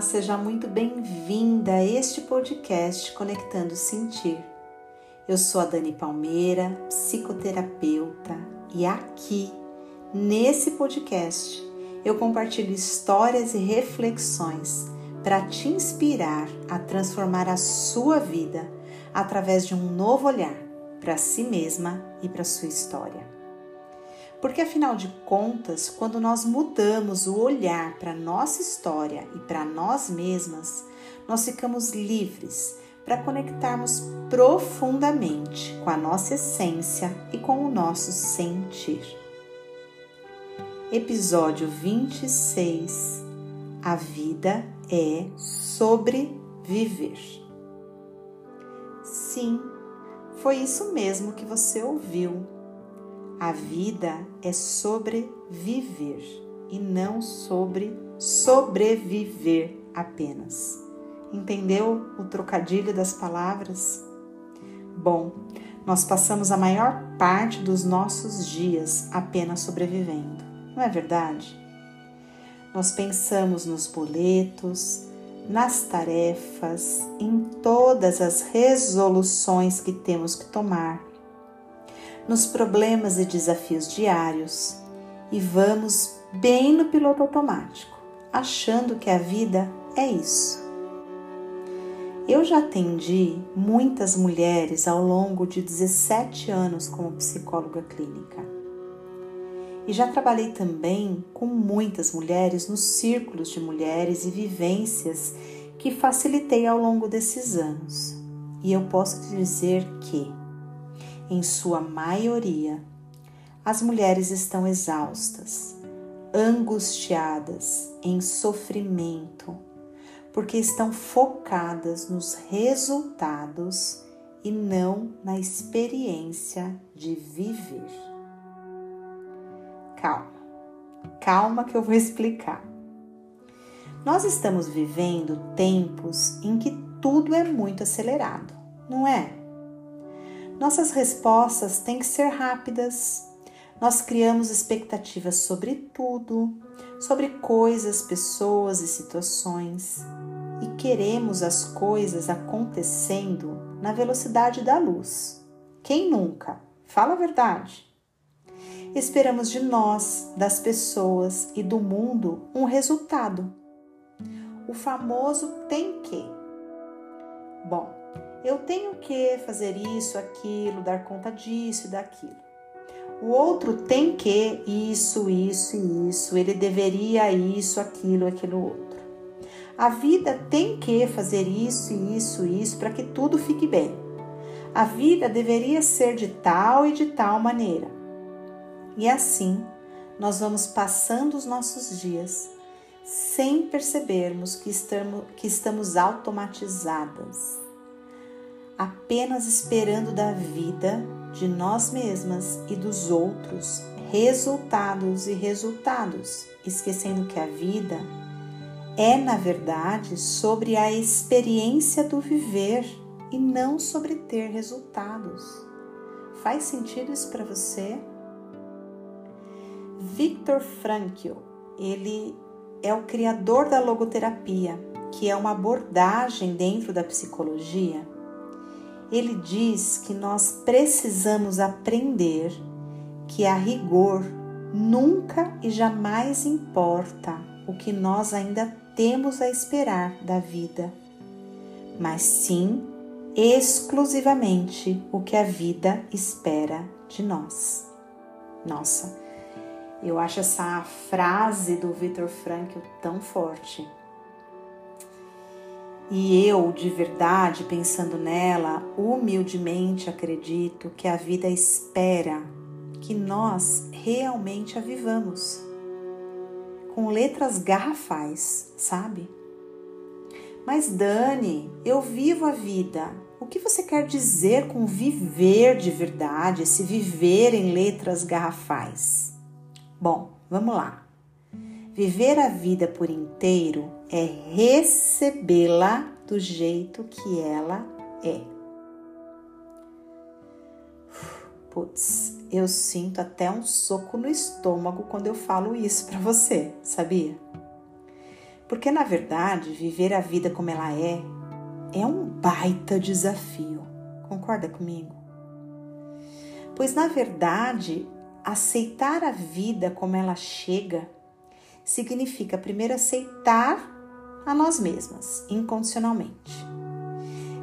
seja muito bem-vinda a este podcast Conectando Sentir. Eu sou a Dani Palmeira, psicoterapeuta, e aqui, nesse podcast, eu compartilho histórias e reflexões para te inspirar a transformar a sua vida através de um novo olhar para si mesma e para sua história. Porque afinal de contas, quando nós mudamos o olhar para nossa história e para nós mesmas, nós ficamos livres para conectarmos profundamente com a nossa essência e com o nosso sentir. Episódio 26 A vida é sobre viver. Sim, foi isso mesmo que você ouviu a vida é sobre viver e não sobre sobreviver apenas. Entendeu o trocadilho das palavras? Bom, nós passamos a maior parte dos nossos dias apenas sobrevivendo, não é verdade? Nós pensamos nos boletos, nas tarefas, em todas as resoluções que temos que tomar nos problemas e desafios diários e vamos bem no piloto automático, achando que a vida é isso. Eu já atendi muitas mulheres ao longo de 17 anos como psicóloga clínica. E já trabalhei também com muitas mulheres nos círculos de mulheres e vivências que facilitei ao longo desses anos. E eu posso te dizer que em sua maioria, as mulheres estão exaustas, angustiadas, em sofrimento, porque estão focadas nos resultados e não na experiência de viver. Calma, calma que eu vou explicar. Nós estamos vivendo tempos em que tudo é muito acelerado, não é? Nossas respostas têm que ser rápidas. Nós criamos expectativas sobre tudo, sobre coisas, pessoas e situações, e queremos as coisas acontecendo na velocidade da luz. Quem nunca? Fala a verdade. Esperamos de nós, das pessoas e do mundo um resultado. O famoso tem que. Bom, eu tenho que fazer isso, aquilo, dar conta disso e daquilo. O outro tem que isso, isso e isso, ele deveria isso, aquilo, aquilo outro. A vida tem que fazer isso, isso, isso para que tudo fique bem. A vida deveria ser de tal e de tal maneira. E assim, nós vamos passando os nossos dias sem percebermos que estamos, que estamos automatizadas apenas esperando da vida, de nós mesmas e dos outros resultados e resultados, esquecendo que a vida é, na verdade, sobre a experiência do viver e não sobre ter resultados. Faz sentido isso para você? Viktor Frankl, ele é o criador da logoterapia, que é uma abordagem dentro da psicologia ele diz que nós precisamos aprender que a rigor nunca e jamais importa o que nós ainda temos a esperar da vida, mas sim exclusivamente o que a vida espera de nós. Nossa, eu acho essa frase do Viktor Frankl tão forte. E eu, de verdade, pensando nela, humildemente acredito que a vida espera que nós realmente a vivamos. Com letras garrafais, sabe? Mas Dani, eu vivo a vida. O que você quer dizer com viver de verdade, esse viver em letras garrafais? Bom, vamos lá. Viver a vida por inteiro é recebê-la do jeito que ela é. Putz, eu sinto até um soco no estômago quando eu falo isso para você, sabia? Porque na verdade, viver a vida como ela é é um baita desafio. Concorda comigo? Pois na verdade, aceitar a vida como ela chega significa primeiro aceitar a nós mesmas incondicionalmente.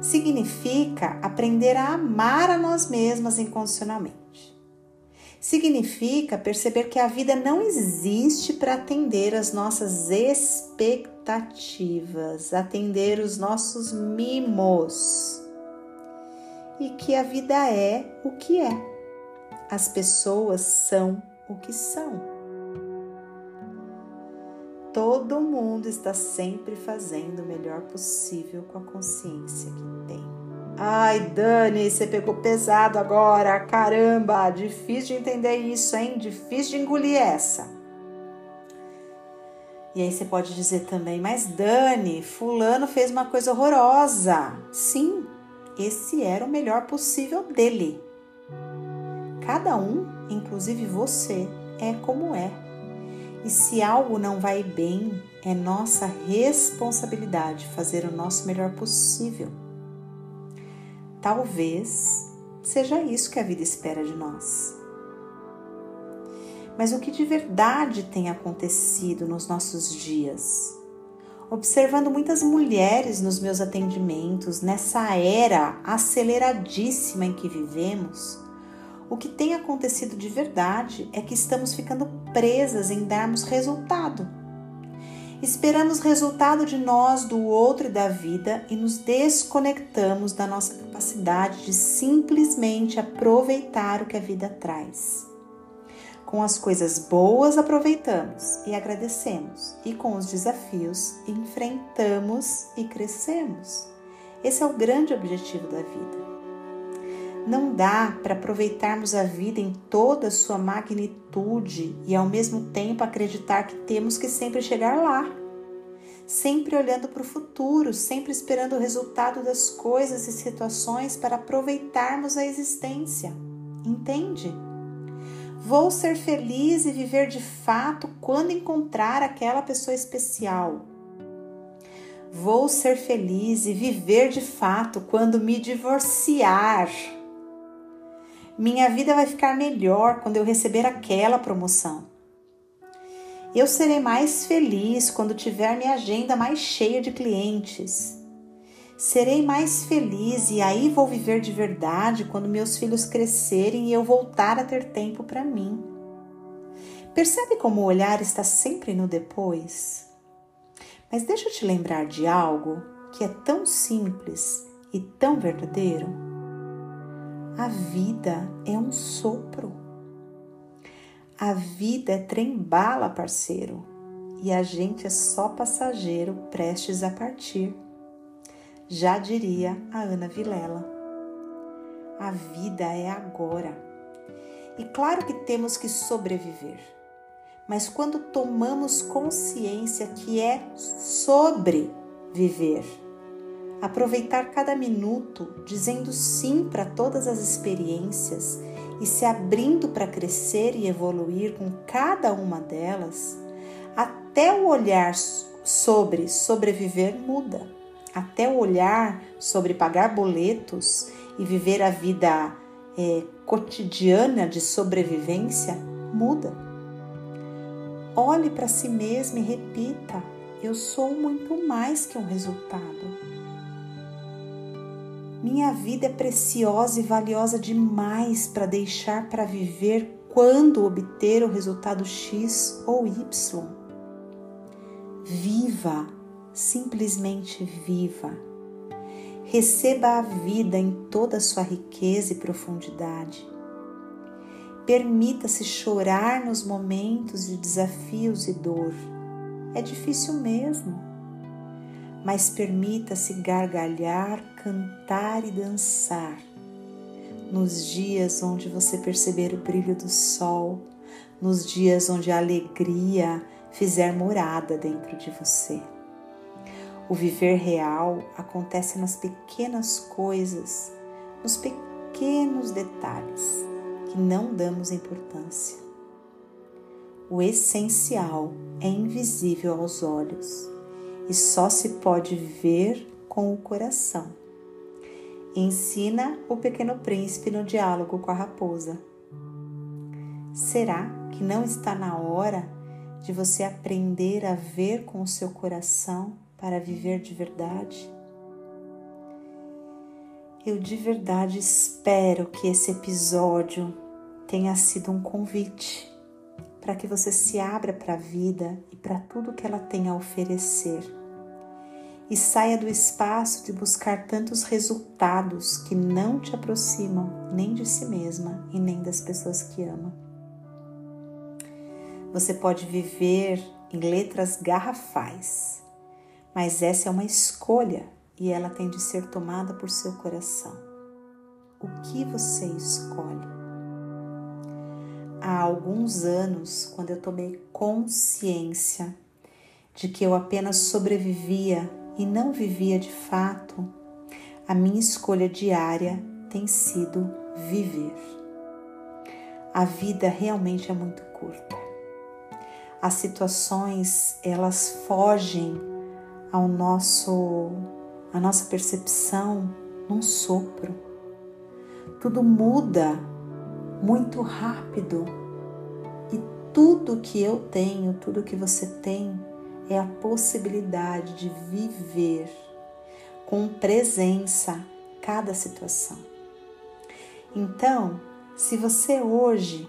Significa aprender a amar a nós mesmas incondicionalmente. Significa perceber que a vida não existe para atender as nossas expectativas, atender os nossos mimos. E que a vida é o que é. As pessoas são o que são todo mundo está sempre fazendo o melhor possível com a consciência que tem. Ai, Dani, você pegou pesado agora. Caramba, difícil de entender isso, hein? Difícil de engolir essa. E aí você pode dizer também, mas Dani, fulano fez uma coisa horrorosa. Sim, esse era o melhor possível dele. Cada um, inclusive você, é como é e se algo não vai bem, é nossa responsabilidade fazer o nosso melhor possível. Talvez seja isso que a vida espera de nós. Mas o que de verdade tem acontecido nos nossos dias? Observando muitas mulheres nos meus atendimentos, nessa era aceleradíssima em que vivemos, o que tem acontecido de verdade é que estamos ficando presas em darmos resultado. Esperamos resultado de nós, do outro e da vida e nos desconectamos da nossa capacidade de simplesmente aproveitar o que a vida traz. Com as coisas boas aproveitamos e agradecemos, e com os desafios enfrentamos e crescemos. Esse é o grande objetivo da vida. Não dá para aproveitarmos a vida em toda a sua magnitude e ao mesmo tempo acreditar que temos que sempre chegar lá. Sempre olhando para o futuro, sempre esperando o resultado das coisas e situações para aproveitarmos a existência. Entende? Vou ser feliz e viver de fato quando encontrar aquela pessoa especial. Vou ser feliz e viver de fato quando me divorciar minha vida vai ficar melhor quando eu receber aquela promoção. Eu serei mais feliz quando tiver minha agenda mais cheia de clientes. Serei mais feliz e aí vou viver de verdade quando meus filhos crescerem e eu voltar a ter tempo para mim. Percebe como o olhar está sempre no depois? Mas deixa eu te lembrar de algo que é tão simples e tão verdadeiro. A vida é um sopro. A vida é trem-bala, parceiro, e a gente é só passageiro prestes a partir. Já diria a Ana Vilela. A vida é agora. E claro que temos que sobreviver. Mas quando tomamos consciência que é sobreviver, aproveitar cada minuto, dizendo sim para todas as experiências e se abrindo para crescer e evoluir com cada uma delas, até o olhar sobre sobreviver muda. Até o olhar sobre pagar boletos e viver a vida é, cotidiana de sobrevivência muda. Olhe para si mesmo e repita: eu sou muito mais que um resultado. Minha vida é preciosa e valiosa demais para deixar para viver quando obter o resultado X ou Y. Viva, simplesmente viva. Receba a vida em toda a sua riqueza e profundidade. Permita-se chorar nos momentos de desafios e dor. É difícil mesmo mas permita-se gargalhar, cantar e dançar. Nos dias onde você perceber o brilho do sol, nos dias onde a alegria fizer morada dentro de você. O viver real acontece nas pequenas coisas, nos pequenos detalhes que não damos importância. O essencial é invisível aos olhos e só se pode ver com o coração. Ensina o pequeno príncipe no diálogo com a raposa. Será que não está na hora de você aprender a ver com o seu coração para viver de verdade? Eu de verdade espero que esse episódio tenha sido um convite para que você se abra para a vida e para tudo que ela tem a oferecer. E saia do espaço de buscar tantos resultados que não te aproximam nem de si mesma e nem das pessoas que ama. Você pode viver em letras garrafais, mas essa é uma escolha e ela tem de ser tomada por seu coração. O que você escolhe? Há alguns anos, quando eu tomei consciência de que eu apenas sobrevivia e não vivia de fato, a minha escolha diária tem sido viver. A vida realmente é muito curta. As situações, elas fogem ao nosso a nossa percepção num sopro. Tudo muda muito rápido e tudo que eu tenho, tudo que você tem, é a possibilidade de viver com presença cada situação. Então, se você hoje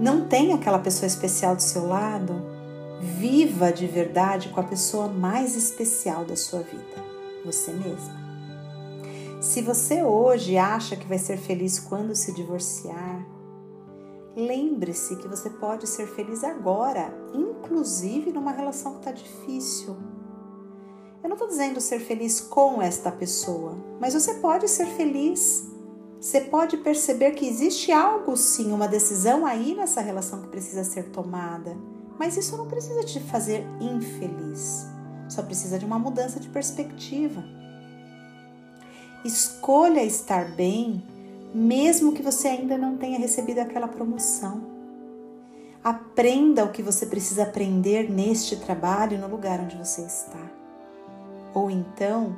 não tem aquela pessoa especial do seu lado, Viva de verdade com a pessoa mais especial da sua vida, você mesma. Se você hoje acha que vai ser feliz quando se divorciar, lembre-se que você pode ser feliz agora, inclusive numa relação que está difícil. Eu não estou dizendo ser feliz com esta pessoa, mas você pode ser feliz. Você pode perceber que existe algo, sim, uma decisão aí nessa relação que precisa ser tomada mas isso não precisa te fazer infeliz, só precisa de uma mudança de perspectiva. Escolha estar bem, mesmo que você ainda não tenha recebido aquela promoção. Aprenda o que você precisa aprender neste trabalho no lugar onde você está. Ou então,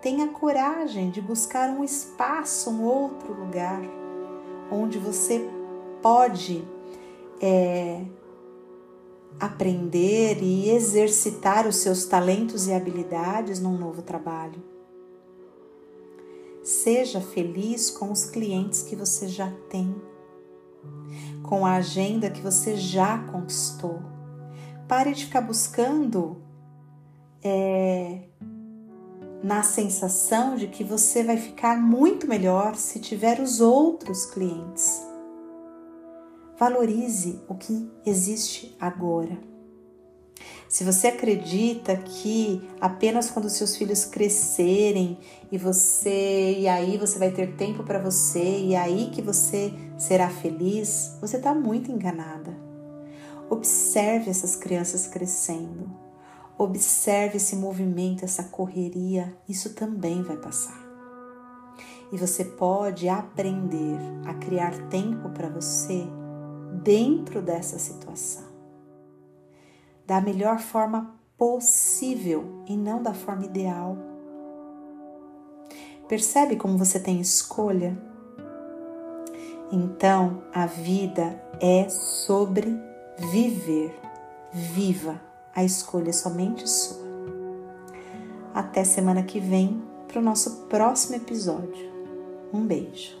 tenha coragem de buscar um espaço, um outro lugar, onde você pode é, aprender e exercitar os seus talentos e habilidades num novo trabalho. Seja feliz com os clientes que você já tem, com a agenda que você já conquistou. Pare de ficar buscando é, na sensação de que você vai ficar muito melhor se tiver os outros clientes. Valorize o que existe agora. Se você acredita que apenas quando seus filhos crescerem e você e aí você vai ter tempo para você e aí que você será feliz, você está muito enganada. Observe essas crianças crescendo. Observe esse movimento, essa correria, isso também vai passar. E você pode aprender a criar tempo para você dentro dessa situação, da melhor forma possível e não da forma ideal. Percebe como você tem escolha? Então, a vida é sobre viver. Viva, a escolha é somente sua. Até semana que vem para o nosso próximo episódio. Um beijo.